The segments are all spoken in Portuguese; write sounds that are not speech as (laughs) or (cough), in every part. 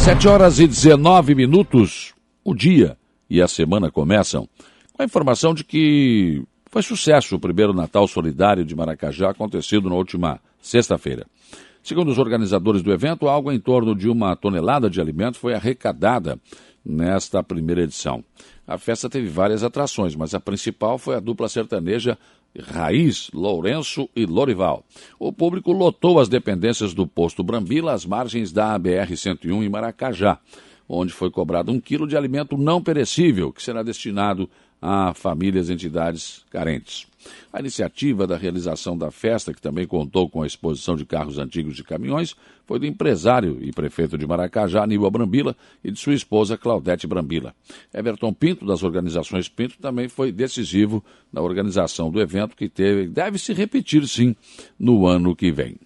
7 horas e 19 minutos. O dia e a semana começam com a informação de que foi sucesso o primeiro Natal Solidário de Maracajá acontecido na última sexta-feira. Segundo os organizadores do evento, algo em torno de uma tonelada de alimentos foi arrecadada nesta primeira edição. A festa teve várias atrações, mas a principal foi a dupla sertaneja Raiz, Lourenço e Lorival. O público lotou as dependências do posto Brambila às margens da BR-101 em Maracajá, onde foi cobrado um quilo de alimento não perecível, que será destinado a famílias e entidades carentes. A iniciativa da realização da festa, que também contou com a exposição de carros antigos e caminhões, foi do empresário e prefeito de Maracajá, Aníbal Brambila, e de sua esposa, Claudete Brambila. Everton Pinto, das organizações Pinto, também foi decisivo na organização do evento, que teve, deve se repetir, sim, no ano que vem.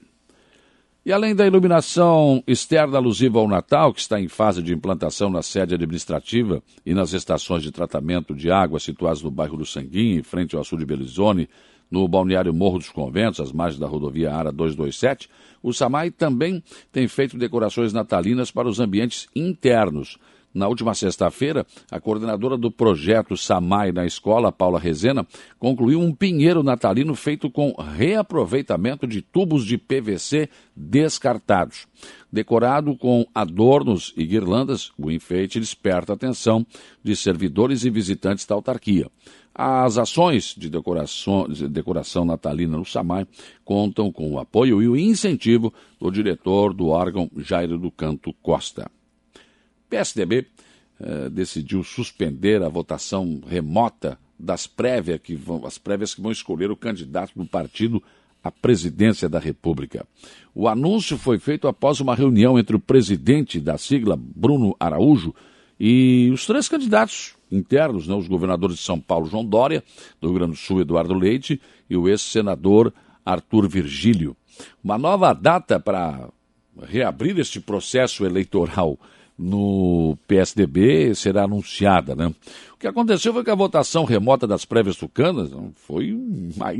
E além da iluminação externa alusiva ao Natal, que está em fase de implantação na sede administrativa e nas estações de tratamento de água situadas no bairro do Sanguinho, em frente ao sul de Belizone, no balneário Morro dos Conventos, às margens da rodovia ARA 227, o SAMAI também tem feito decorações natalinas para os ambientes internos, na última sexta-feira, a coordenadora do projeto Samai na escola, Paula Rezena, concluiu um pinheiro natalino feito com reaproveitamento de tubos de PVC descartados. Decorado com adornos e guirlandas, o enfeite desperta a atenção de servidores e visitantes da autarquia. As ações de decoração, de decoração natalina no Samai contam com o apoio e o incentivo do diretor do órgão Jairo do Canto Costa. PSDB eh, decidiu suspender a votação remota das prévias que vão, as prévias que vão escolher o candidato do partido à presidência da República. O anúncio foi feito após uma reunião entre o presidente da sigla, Bruno Araújo, e os três candidatos internos, né, os governadores de São Paulo, João Dória, do Rio Grande do Sul, Eduardo Leite, e o ex-senador Arthur Virgílio. Uma nova data para reabrir este processo eleitoral no PSDB será anunciada, né? O que aconteceu foi que a votação remota das prévias tucanas foi uma,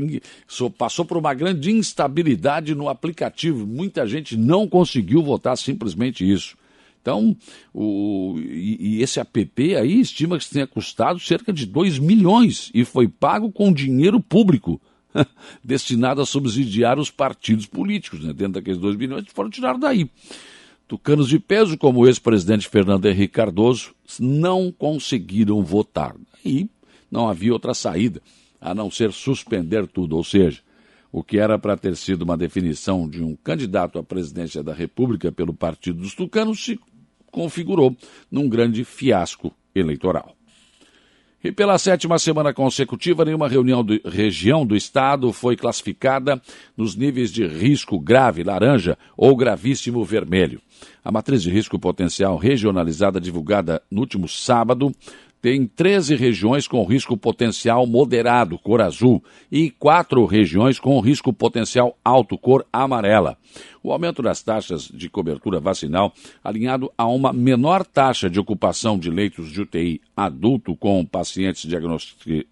passou por uma grande instabilidade no aplicativo. Muita gente não conseguiu votar simplesmente isso. Então, o, e, e esse app aí estima que tenha custado cerca de 2 milhões e foi pago com dinheiro público (laughs) destinado a subsidiar os partidos políticos. Né? Dentro daqueles 2 milhões foram tirados daí. Tucanos de peso, como o ex-presidente Fernando Henrique Cardoso, não conseguiram votar. E não havia outra saída a não ser suspender tudo. Ou seja, o que era para ter sido uma definição de um candidato à presidência da República pelo Partido dos Tucanos se configurou num grande fiasco eleitoral. E pela sétima semana consecutiva, nenhuma reunião de região do estado foi classificada nos níveis de risco grave, laranja ou gravíssimo vermelho. A matriz de risco potencial regionalizada divulgada no último sábado tem 13 regiões com risco potencial moderado, cor azul, e quatro regiões com risco potencial alto, cor amarela. O aumento das taxas de cobertura vacinal, alinhado a uma menor taxa de ocupação de leitos de UTI adulto com pacientes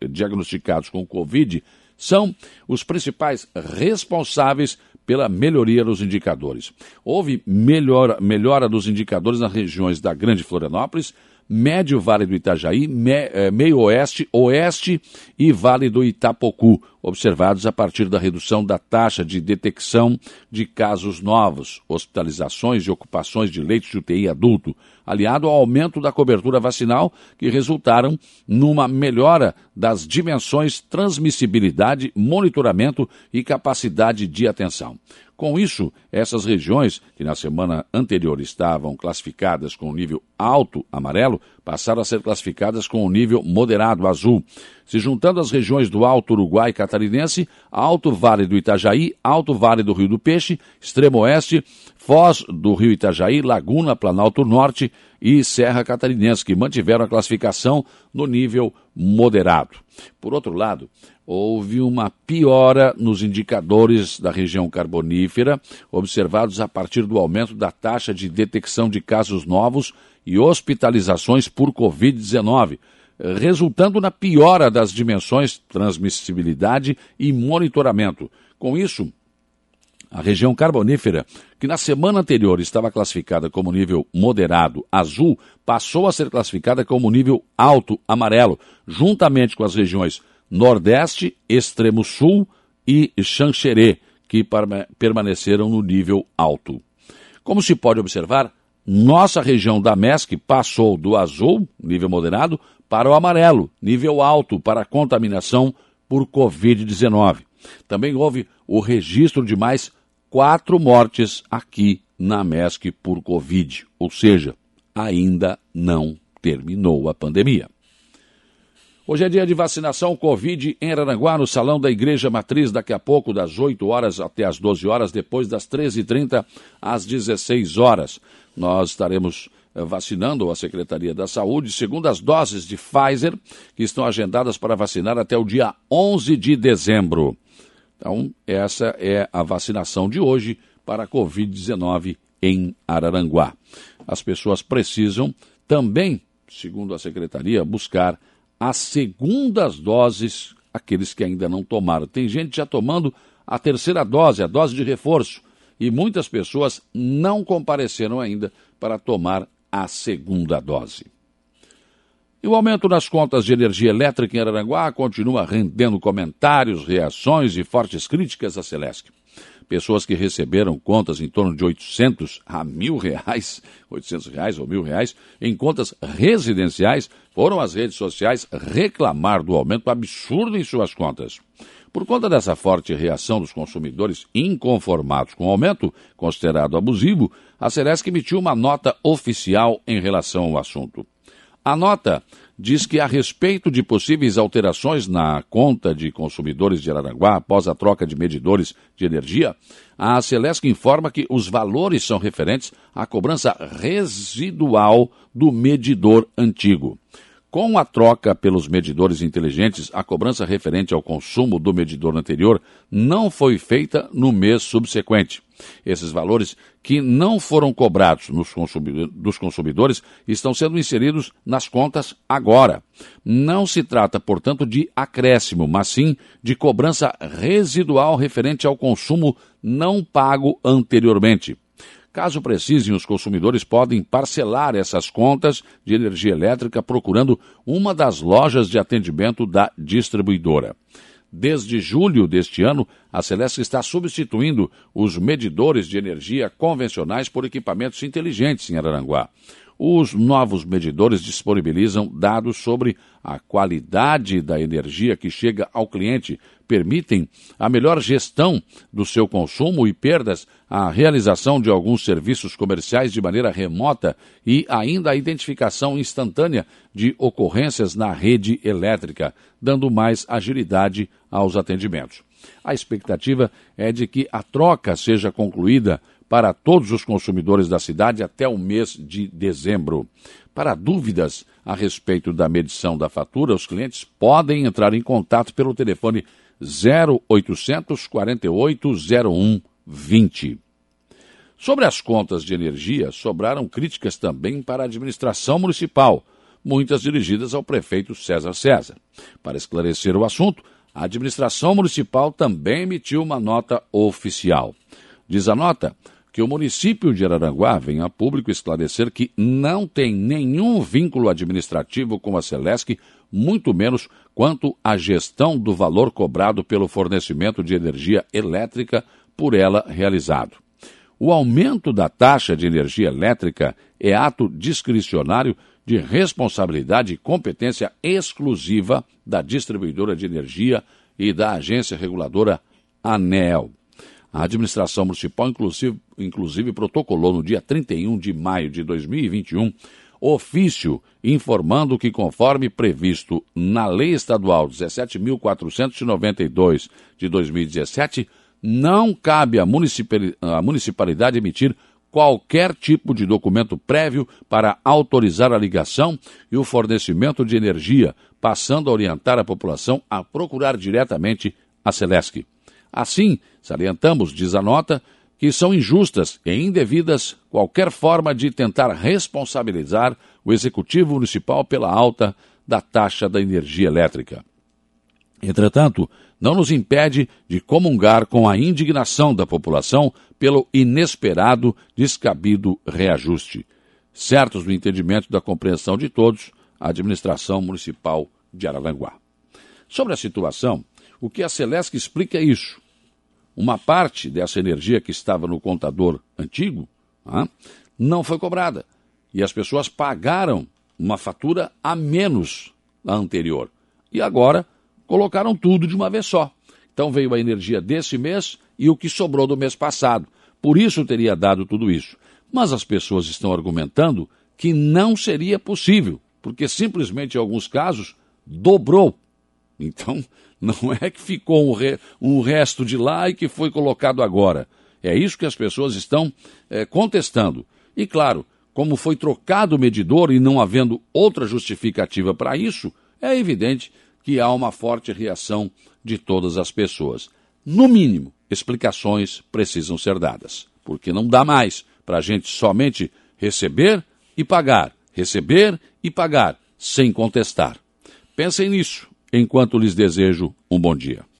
diagnosticados com Covid, são os principais responsáveis pela melhoria dos indicadores. Houve melhora, melhora dos indicadores nas regiões da Grande Florianópolis, Médio Vale do Itajaí, eh, Meio Oeste, Oeste e Vale do Itapocu, observados a partir da redução da taxa de detecção de casos novos, hospitalizações e ocupações de leitos de UTI adulto, aliado ao aumento da cobertura vacinal, que resultaram numa melhora das dimensões transmissibilidade, monitoramento e capacidade de atenção. Com isso, essas regiões, que na semana anterior estavam classificadas com nível alto amarelo, passaram a ser classificadas com o nível moderado azul. Se juntando as regiões do Alto Uruguai Catarinense, Alto Vale do Itajaí, Alto Vale do Rio do Peixe, Extremo Oeste, Foz do Rio Itajaí, Laguna, Planalto Norte e Serra Catarinense, que mantiveram a classificação no nível moderado. Por outro lado, houve uma piora nos indicadores da região carbonífera, observados a partir do aumento da taxa de detecção de casos novos e hospitalizações por Covid-19, resultando na piora das dimensões transmissibilidade e monitoramento. Com isso, A região carbonífera, que na semana anterior estava classificada como nível moderado azul, passou a ser classificada como nível alto amarelo, juntamente com as regiões Nordeste, Extremo Sul e Xanxerê, que permaneceram no nível alto. Como se pode observar, nossa região da MESC passou do azul, nível moderado, para o amarelo, nível alto para contaminação por Covid-19. Também houve o registro de mais quatro mortes aqui na MESC por Covid, ou seja, ainda não terminou a pandemia. Hoje é dia de vacinação Covid em Araranguá, no Salão da Igreja Matriz, daqui a pouco, das 8 horas até as 12 horas, depois das 13h30 às 16 horas. Nós estaremos eh, vacinando a Secretaria da Saúde, segundo as doses de Pfizer, que estão agendadas para vacinar até o dia 11 de dezembro. Então, essa é a vacinação de hoje para a Covid-19 em Araranguá. As pessoas precisam também, segundo a Secretaria, buscar as segundas doses, aqueles que ainda não tomaram. Tem gente já tomando a terceira dose, a dose de reforço, e muitas pessoas não compareceram ainda para tomar a segunda dose. E o aumento nas contas de energia elétrica em Araranguá continua rendendo comentários, reações e fortes críticas à Celesc. Pessoas que receberam contas em torno de 800 a mil reais, 800 reais ou mil reais, em contas residenciais, foram às redes sociais reclamar do aumento absurdo em suas contas. Por conta dessa forte reação dos consumidores inconformados com o aumento, considerado abusivo, a Celesc emitiu uma nota oficial em relação ao assunto. A nota diz que, a respeito de possíveis alterações na conta de consumidores de Araranguá após a troca de medidores de energia, a Celesc informa que os valores são referentes à cobrança residual do medidor antigo. Com a troca pelos medidores inteligentes, a cobrança referente ao consumo do medidor anterior não foi feita no mês subsequente. Esses valores que não foram cobrados dos consumidores estão sendo inseridos nas contas agora. Não se trata, portanto, de acréscimo, mas sim de cobrança residual referente ao consumo não pago anteriormente. Caso precisem, os consumidores podem parcelar essas contas de energia elétrica procurando uma das lojas de atendimento da distribuidora. Desde julho deste ano, a Celeste está substituindo os medidores de energia convencionais por equipamentos inteligentes em Araranguá. Os novos medidores disponibilizam dados sobre a qualidade da energia que chega ao cliente, permitem a melhor gestão do seu consumo e perdas, a realização de alguns serviços comerciais de maneira remota e ainda a identificação instantânea de ocorrências na rede elétrica, dando mais agilidade aos atendimentos. A expectativa é de que a troca seja concluída para todos os consumidores da cidade até o mês de dezembro. Para dúvidas a respeito da medição da fatura, os clientes podem entrar em contato pelo telefone 0800 48 01 20. Sobre as contas de energia, sobraram críticas também para a administração municipal, muitas dirigidas ao prefeito César César. Para esclarecer o assunto, a administração municipal também emitiu uma nota oficial. Diz a nota que o município de Araranguá vem a público esclarecer que não tem nenhum vínculo administrativo com a Celesc, muito menos quanto à gestão do valor cobrado pelo fornecimento de energia elétrica por ela realizado. O aumento da taxa de energia elétrica é ato discricionário de responsabilidade e competência exclusiva da distribuidora de energia e da agência reguladora ANEL. A administração municipal, inclusive, inclusive, protocolou no dia 31 de maio de 2021 ofício informando que, conforme previsto na Lei Estadual 17.492 de 2017, não cabe à municipalidade emitir qualquer tipo de documento prévio para autorizar a ligação e o fornecimento de energia, passando a orientar a população a procurar diretamente a Celesc. Assim, salientamos, diz a nota, que são injustas e indevidas qualquer forma de tentar responsabilizar o Executivo Municipal pela alta da taxa da energia elétrica. Entretanto, não nos impede de comungar com a indignação da população pelo inesperado, descabido reajuste. Certos do entendimento da compreensão de todos, a administração municipal de Araranguá. Sobre a situação, o que a Celesc explica é isso. Uma parte dessa energia que estava no contador antigo ah, não foi cobrada. E as pessoas pagaram uma fatura a menos da anterior. E agora colocaram tudo de uma vez só. Então veio a energia desse mês e o que sobrou do mês passado. Por isso teria dado tudo isso. Mas as pessoas estão argumentando que não seria possível, porque simplesmente em alguns casos dobrou. Então, não é que ficou um, re, um resto de lá e que foi colocado agora. É isso que as pessoas estão é, contestando. E claro, como foi trocado o medidor e não havendo outra justificativa para isso, é evidente que há uma forte reação de todas as pessoas. No mínimo, explicações precisam ser dadas, porque não dá mais para a gente somente receber e pagar, receber e pagar, sem contestar. Pensem nisso enquanto lhes desejo um bom dia.